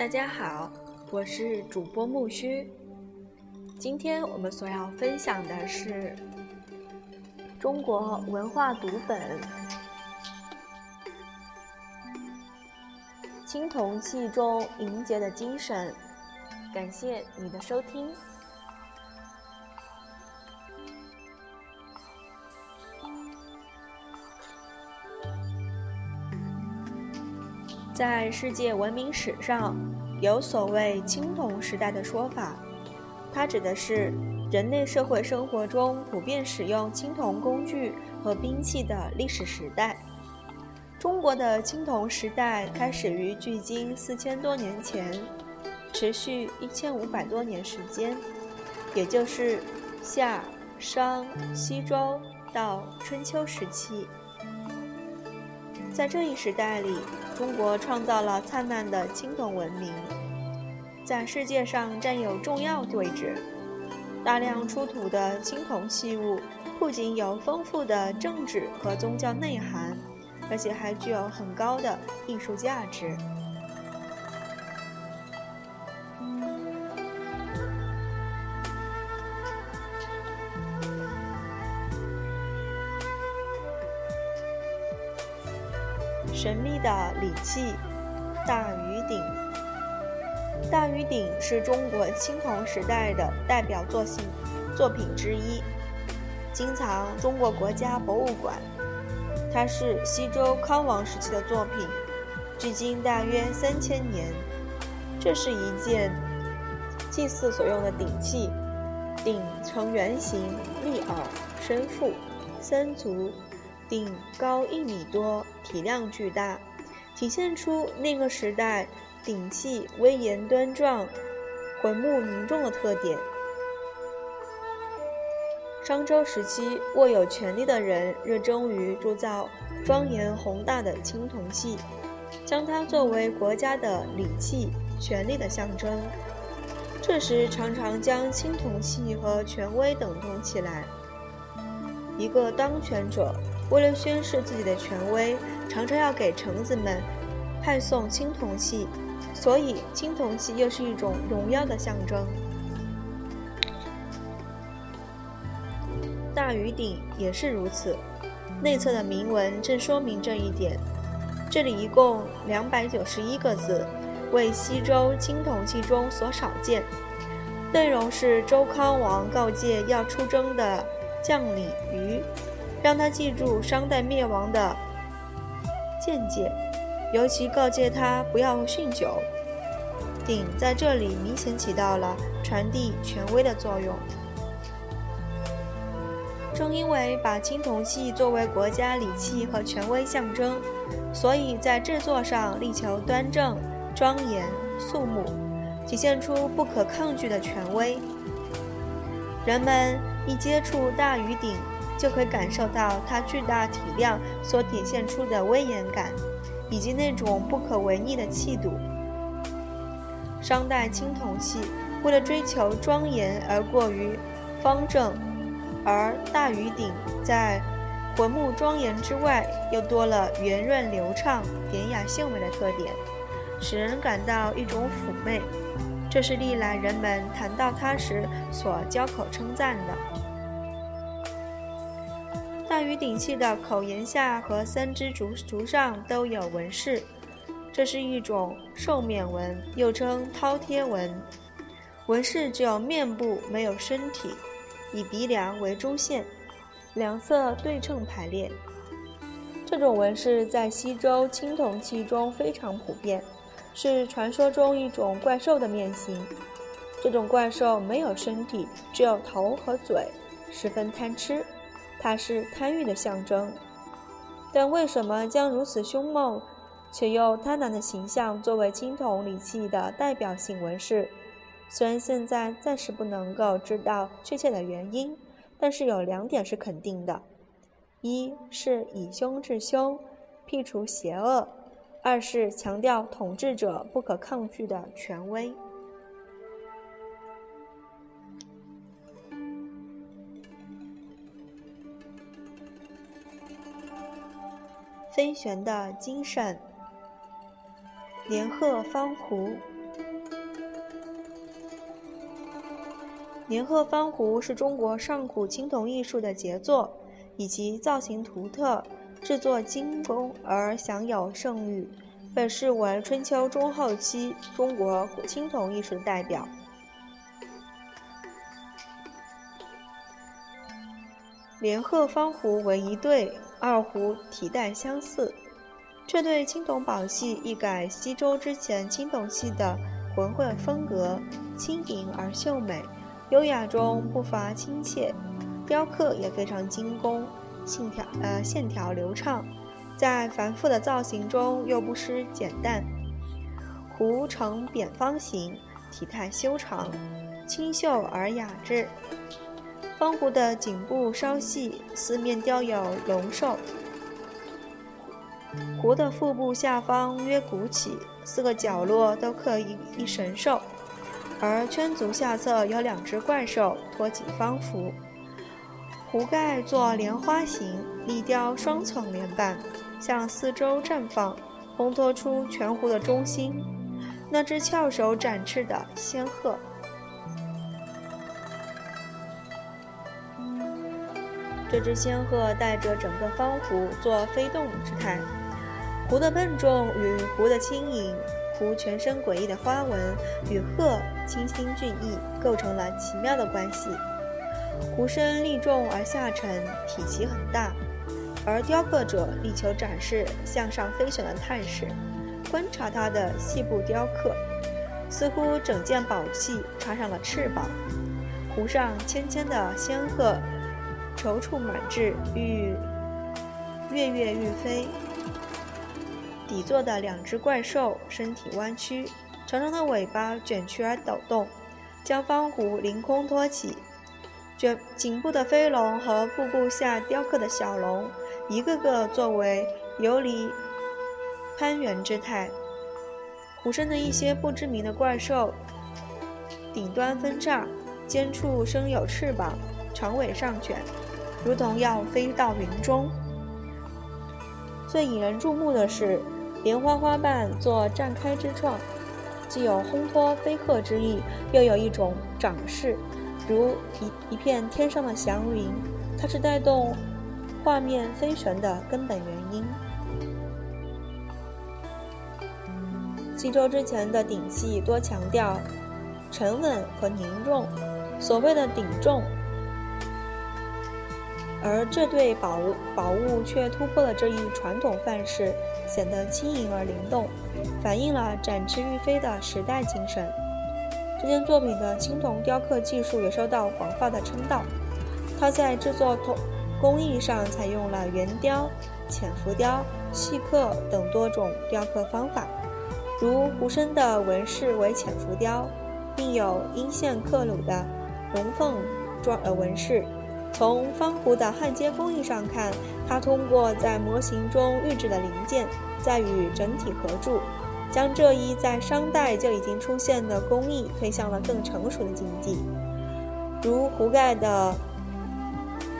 大家好，我是主播木须。今天我们所要分享的是中国文化读本《青铜器中凝结的精神》。感谢你的收听。在世界文明史上，有所谓青铜时代的说法，它指的是人类社会生活中普遍使用青铜工具和兵器的历史时代。中国的青铜时代开始于距今四千多年前，持续一千五百多年时间，也就是夏、商、西周到春秋时期。在这一时代里，中国创造了灿烂的青铜文明，在世界上占有重要位置。大量出土的青铜器物不仅有丰富的政治和宗教内涵，而且还具有很高的艺术价值。的礼器——大禹鼎。大禹鼎是中国青铜时代的代表作性作品之一，今藏中国国家博物馆。它是西周康王时期的作品，距今大约三千年。这是一件祭祀所用的鼎器，鼎呈圆形，立耳，深腹，三足。鼎高一米多，体量巨大，体现出那个时代鼎器威严端庄、浑目凝重的特点。商周时期，握有权力的人热衷于铸造庄严宏大的青铜器，将它作为国家的礼器、权力的象征。这时，常常将青铜器和权威等同起来。一个当权者。为了宣示自己的权威，常常要给臣子们派送青铜器，所以青铜器又是一种荣耀的象征。大禹鼎也是如此，内侧的铭文正说明这一点。这里一共两百九十一个字，为西周青铜器中所少见。内容是周康王告诫要出征的将领于。让他记住商代灭亡的见解，尤其告诫他不要酗酒。鼎在这里明显起到了传递权威的作用。正因为把青铜器作为国家礼器和权威象征，所以在制作上力求端正、庄严、肃穆，体现出不可抗拒的权威。人们一接触大禹鼎。就可以感受到它巨大体量所体现出的威严感，以及那种不可违逆的气度。商代青铜器为了追求庄严而过于方正，而大禹鼎在浑目庄严之外，又多了圆润流畅、典雅秀美的特点，使人感到一种妩媚。这是历来人们谈到它时所交口称赞的。大禹鼎器的口沿下和三支竹竹上都有纹饰，这是一种兽面纹，又称饕餮纹。纹饰只有面部，没有身体，以鼻梁为中线，两侧对称排列。这种纹饰在西周青铜器中非常普遍，是传说中一种怪兽的面型。这种怪兽没有身体，只有头和嘴，十分贪吃。它是贪欲的象征，但为什么将如此凶猛却又贪婪的形象作为青铜礼器的代表性纹饰？虽然现在暂时不能够知道确切的原因，但是有两点是肯定的：一是以凶治凶，辟除邪恶；二是强调统治者不可抗拒的权威。飞旋的精神。连鹤方壶，连鹤方壶是中国上古青铜艺术的杰作，以其造型独特、制作精工而享有盛誉，被视为春秋中后期中国古青铜艺术的代表。连鹤方壶为一对。二胡体态相似。这对青铜宝器一改西周之前青铜器的浑浑风格，轻盈而秀美，优雅中不乏亲切，雕刻也非常精工，线条呃线条流畅，在繁复的造型中又不失简淡。壶呈扁方形，体态修长，清秀而雅致。方壶的颈部稍细，四面雕有龙兽。壶的腹部下方约鼓起，四个角落都刻一一神兽，而圈足下侧有两只怪兽托起方壶。壶盖作莲花形，立雕双层莲瓣，向四周绽放，烘托出全壶的中心，那只翘首展翅的仙鹤。这只仙鹤带着整个方壶做飞动之态，壶的笨重与壶的轻盈，壶全身诡异的花纹与鹤清新俊逸构成了奇妙的关系。壶身立重而下沉，体积很大，而雕刻者力求展示向上飞旋的态势。观察它的细部雕刻，似乎整件宝器插上了翅膀，壶上纤纤的仙鹤。踌躇满志，欲跃跃欲飞。底座的两只怪兽身体弯曲，长长的尾巴卷曲而抖动，将方壶凌空托起。卷颈部的飞龙和腹部下雕刻的小龙，一个个作为游离攀援之态。壶身的一些不知名的怪兽，顶端分叉，尖处生有翅膀，长尾上卷。如同要飞到云中。最引人注目的是，莲花花瓣做绽开之状，既有烘托飞鹤之意，又有一种长势，如一一片天上的祥云。它是带动画面飞旋的根本原因。西周之前的鼎器多强调沉稳和凝重，所谓的鼎重。而这对宝物宝物却突破了这一传统范式，显得轻盈而灵动，反映了展翅欲飞的时代精神。这件作品的青铜雕刻技术也受到广泛的称道。它在制作铜工艺上采用了圆雕、浅浮雕、细刻等多种雕刻方法，如壶身的纹饰为浅浮雕，并有阴线刻鲁的龙凤状呃纹饰。从方壶的焊接工艺上看，它通过在模型中预制的零件，再与整体合铸，将这一在商代就已经出现的工艺推向了更成熟的境地。如壶盖的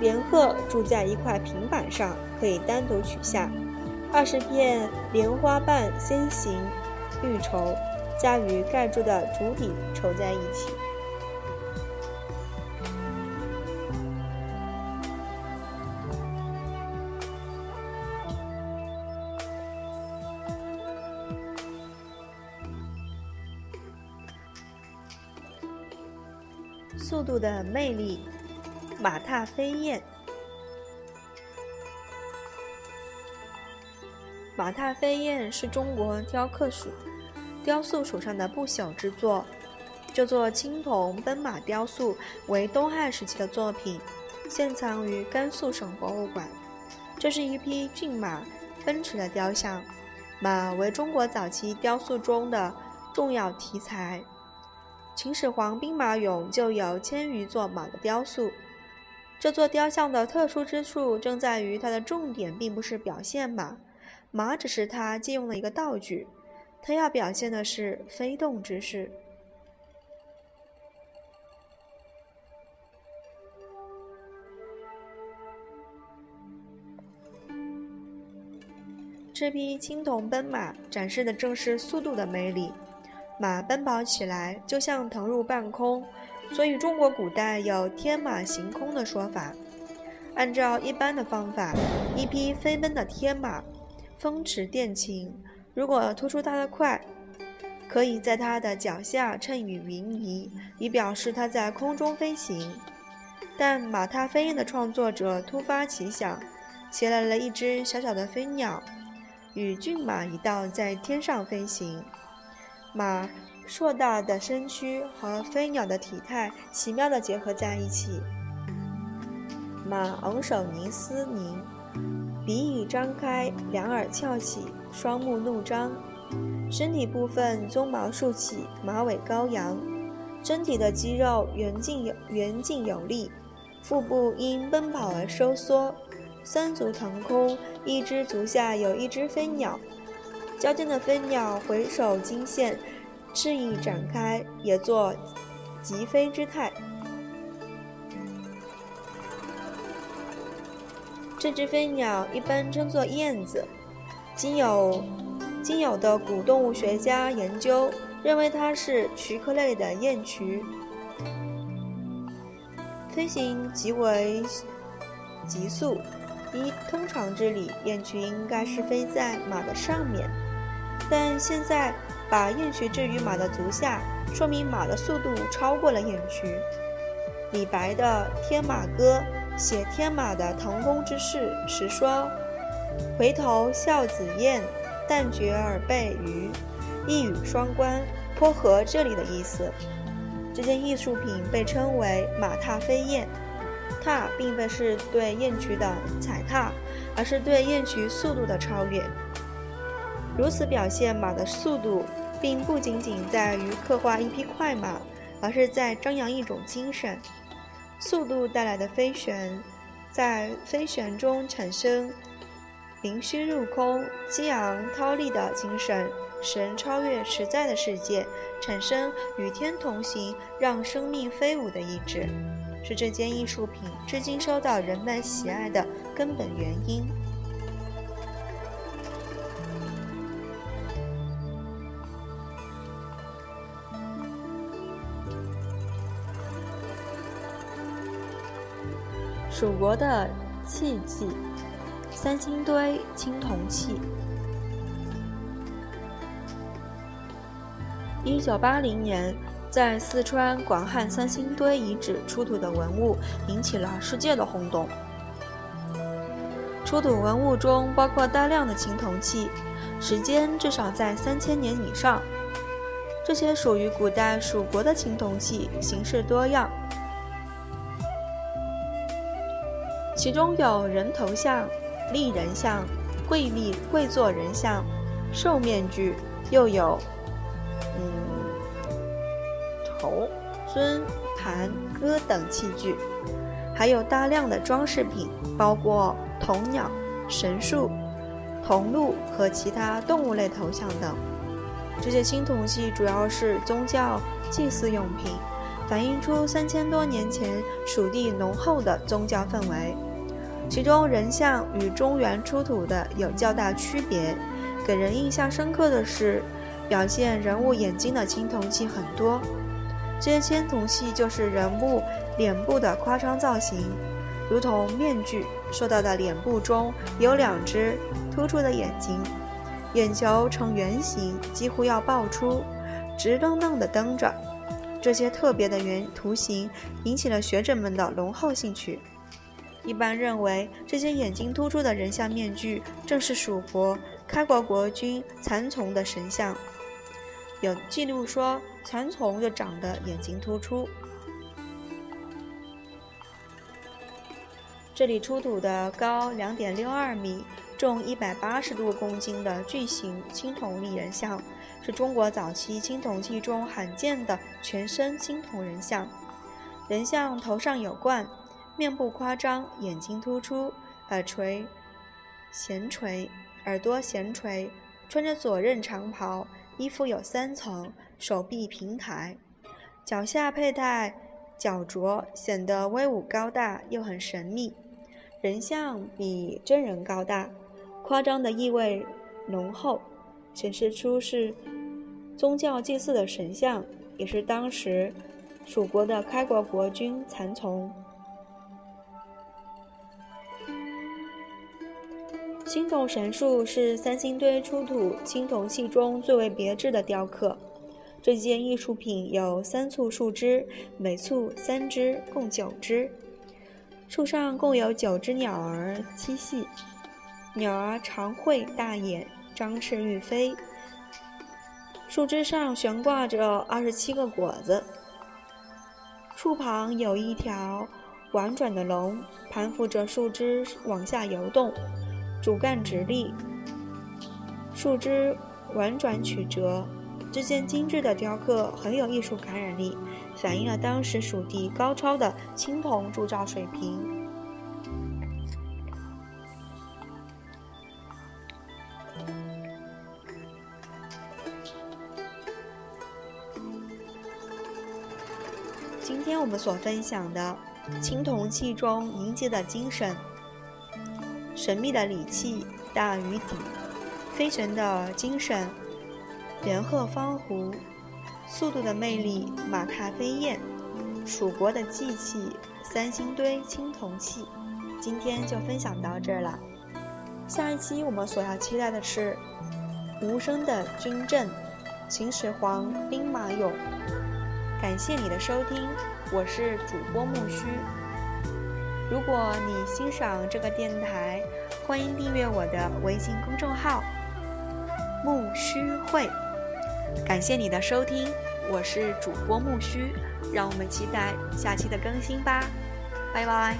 莲鹤铸在一块平板上，可以单独取下；二十片莲花瓣先行预筹，加与盖住的主体筹在一起。速度的魅力，马踏飞燕。马踏飞燕是中国雕刻属雕塑史上的不朽之作。这座青铜奔马雕塑为东汉时期的作品，现藏于甘肃省博物馆。这是一匹骏马奔驰的雕像，马为中国早期雕塑中的重要题材。秦始皇兵马俑就有千余座马的雕塑。这座雕像的特殊之处正在于它的重点并不是表现马，马只是它借用的一个道具，它要表现的是飞动之势。这匹青铜奔马展示的正是速度的魅力。马奔跑起来，就像腾入半空，所以中国古代有天马行空的说法。按照一般的方法，一匹飞奔的天马，风驰电掣，如果突出它的快，可以在它的脚下衬以云泥，以表示它在空中飞行。但马踏飞燕的创作者突发奇想，写来了一只小小的飞鸟，与骏马一道在天上飞行。马硕大的身躯和飞鸟的体态奇妙地结合在一起。马昂首凝思凝，鼻翼张开，两耳翘起，双目怒张。身体部分鬃毛竖起，马尾高扬，身体的肌肉圆劲有圆劲有力，腹部因奔跑而收缩，三足腾空，一只足下有一只飞鸟，交尖的飞鸟回首惊现，翅翼展开，也作疾飞之态。这只飞鸟一般称作燕子，经有经有的古动物学家研究，认为它是渠科类的雁渠，飞行极为急速。一通常之理，雁渠应该是飞在马的上面，但现在把雁渠置于马的足下，说明马的速度超过了雁渠。李白的《天马歌》。写天马的腾空之势时说：“回头笑子燕，但觉耳背鱼。”一语双关，颇合这里的意思。这件艺术品被称为“马踏飞燕”，踏并非是对雁渠的踩踏，而是对雁渠速度的超越。如此表现马的速度，并不仅仅在于刻画一匹快马，而是在张扬一种精神。速度带来的飞旋，在飞旋中产生凌虚入空、激昂涛丽的精神，使人超越实在的世界，产生与天同行、让生命飞舞的意志，是这件艺术品至今受到人们喜爱的根本原因。蜀国的器技，三星堆青铜器。一九八零年，在四川广汉三星堆遗址出土的文物引起了世界的轰动。出土文物中包括大量的青铜器，时间至少在三千年以上。这些属于古代蜀国的青铜器，形式多样。其中有人头像、立人像、跪立跪坐人像、兽面具，又有嗯头、尊、盘、戈等器具，还有大量的装饰品，包括铜鸟、神树、铜鹿和其他动物类头像等。这些青铜器主要是宗教祭祀用品，反映出三千多年前蜀地浓厚的宗教氛围。其中人像与中原出土的有较大区别。给人印象深刻的是，表现人物眼睛的青铜器很多。这些青铜器就是人物脸部的夸张造型，如同面具受到的脸部中有两只突出的眼睛，眼球呈圆形，几乎要爆出，直愣愣地瞪着。这些特别的圆图形引起了学者们的浓厚兴趣。一般认为，这些眼睛突出的人像面具正是蜀国开国国君蚕丛的神像。有记录说，蚕丛就长得眼睛突出。这里出土的高两点六二米、重一百八十多公斤的巨型青铜立人像，是中国早期青铜器中罕见的全身青铜人像。人像头上有冠。面部夸张，眼睛突出，耳垂前垂，耳朵前垂，穿着左衽长袍，衣服有三层，手臂平抬，脚下佩戴脚镯，显得威武高大又很神秘。人像比真人高大，夸张的意味浓厚，显示出是宗教祭祀的神像，也是当时蜀国的开国国君残从。青铜神树是三星堆出土青铜器中最为别致的雕刻。这件艺术品有三簇树枝，每簇三枝，共九枝。树上共有九只鸟儿栖息，鸟儿长喙大眼，张翅欲飞。树枝上悬挂着二十七个果子。树旁有一条婉转的龙，盘附着树枝往下游动。主干直立，树枝婉转曲折，这件精致的雕刻很有艺术感染力，反映了当时蜀地高超的青铜铸造水平。今天我们所分享的青铜器中凝结的精神。神秘的礼器大于底，飞神的精神人鹤方壶，速度的魅力马踏飞燕，蜀国的祭器三星堆青铜器。今天就分享到这儿了，下一期我们所要期待的是无声的军阵，秦始皇兵马俑。感谢你的收听，我是主播木须。如果你欣赏这个电台，欢迎订阅我的微信公众号“木须会”。感谢你的收听，我是主播木须，让我们期待下期的更新吧，拜拜。